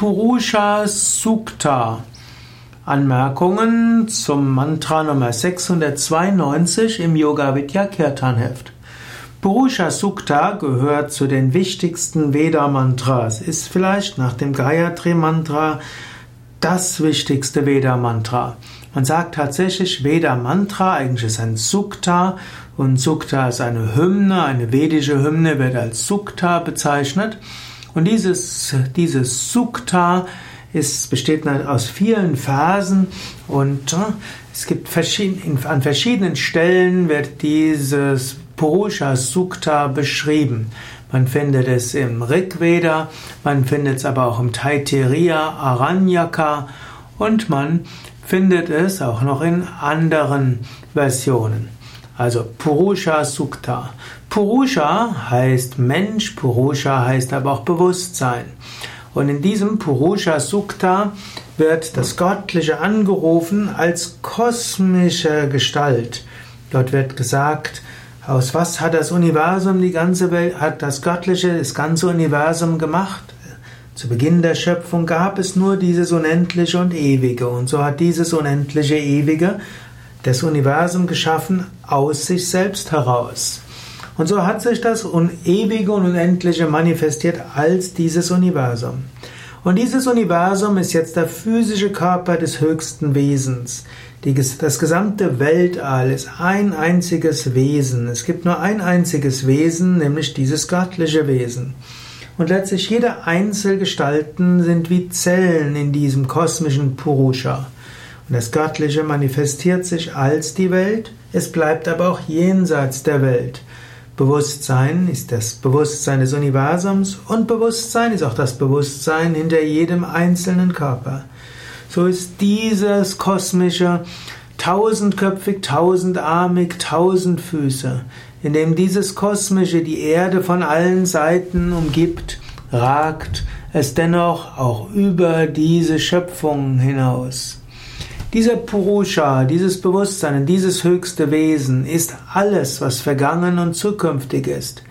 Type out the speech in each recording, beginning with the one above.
Purusha Sukta. Anmerkungen zum Mantra Nummer 692 im Yoga Vidya Kirtan Heft. Purusha Sukta gehört zu den wichtigsten Veda Mantras, ist vielleicht nach dem Gayatri Mantra das wichtigste Veda Mantra. Man sagt tatsächlich Veda Mantra, eigentlich ist ein Sukta und Sukta ist eine Hymne, eine vedische Hymne wird als Sukta bezeichnet. Und dieses, dieses Sukta ist, besteht aus vielen Phasen und äh, es gibt verschieden, an verschiedenen Stellen wird dieses Purusha Sukta beschrieben. Man findet es im Rig Veda, man findet es aber auch im Taittiriya Aranyaka und man findet es auch noch in anderen Versionen. Also Purusha Sukta. Purusha heißt Mensch, Purusha heißt aber auch Bewusstsein. Und in diesem Purusha Sukta wird das Göttliche angerufen als kosmische Gestalt. Dort wird gesagt, aus was hat das Universum, die ganze Welt, hat das Göttliche, das ganze Universum gemacht? Zu Beginn der Schöpfung gab es nur dieses Unendliche und Ewige. Und so hat dieses Unendliche Ewige das Universum geschaffen aus sich selbst heraus. Und so hat sich das Ewige und Unendliche manifestiert als dieses Universum. Und dieses Universum ist jetzt der physische Körper des höchsten Wesens. Die, das gesamte Weltall ist ein einziges Wesen. Es gibt nur ein einziges Wesen, nämlich dieses göttliche Wesen. Und letztlich jede Einzelgestalten sind wie Zellen in diesem kosmischen Purusha. Das Göttliche manifestiert sich als die Welt, es bleibt aber auch jenseits der Welt. Bewusstsein ist das Bewusstsein des Universums und Bewusstsein ist auch das Bewusstsein hinter jedem einzelnen Körper. So ist dieses kosmische tausendköpfig, tausendarmig, tausend Füße, in dem dieses kosmische die Erde von allen Seiten umgibt, ragt es dennoch auch über diese Schöpfung hinaus. Dieser Purusha, dieses Bewusstsein, dieses höchste Wesen ist alles, was vergangen und zukünftig ist,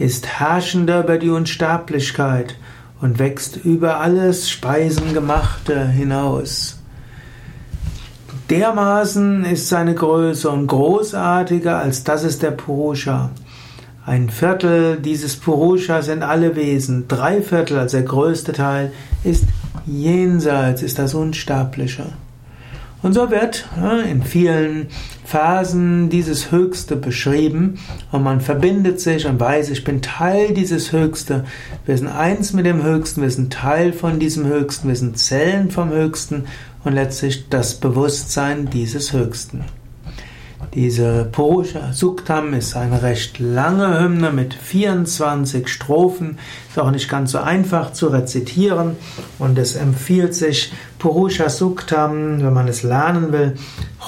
ist herrschender über die Unsterblichkeit und wächst über alles Speisengemachte hinaus. Dermaßen ist seine Größe und großartiger als das ist der Purusha. Ein Viertel dieses Purusha sind alle Wesen, drei Viertel, also der größte Teil, ist jenseits, ist das Unsterbliche. Und so wird in vielen Phasen dieses Höchste beschrieben und man verbindet sich und weiß, ich bin Teil dieses Höchste. Wir sind eins mit dem Höchsten, wir sind Teil von diesem Höchsten, wir sind Zellen vom Höchsten und letztlich das Bewusstsein dieses Höchsten. Diese Purusha Suktam ist eine recht lange Hymne mit 24 Strophen. Ist auch nicht ganz so einfach zu rezitieren und es empfiehlt sich, Purusha Suktam, wenn man es lernen will,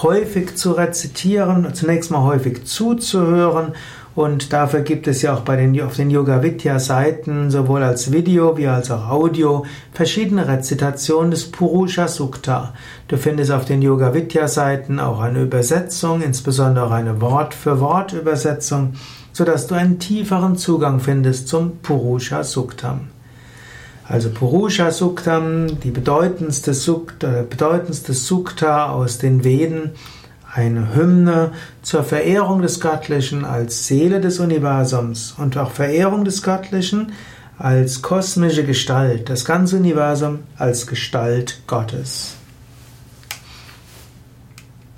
häufig zu rezitieren, zunächst mal häufig zuzuhören und dafür gibt es ja auch bei den, auf den Yoga Vidya Seiten sowohl als Video wie als auch Audio verschiedene Rezitationen des Purusha Sukta. Du findest auf den Yoga Vidya Seiten auch eine Übersetzung, insbesondere eine Wort für Wort Übersetzung, sodass du einen tieferen Zugang findest zum Purusha Suktam. Also Purusha Suktam, die bedeutendste Sukta, bedeutendste Sukta aus den Veden, eine Hymne zur Verehrung des Göttlichen als Seele des Universums und auch Verehrung des Göttlichen als kosmische Gestalt, das ganze Universum als Gestalt Gottes.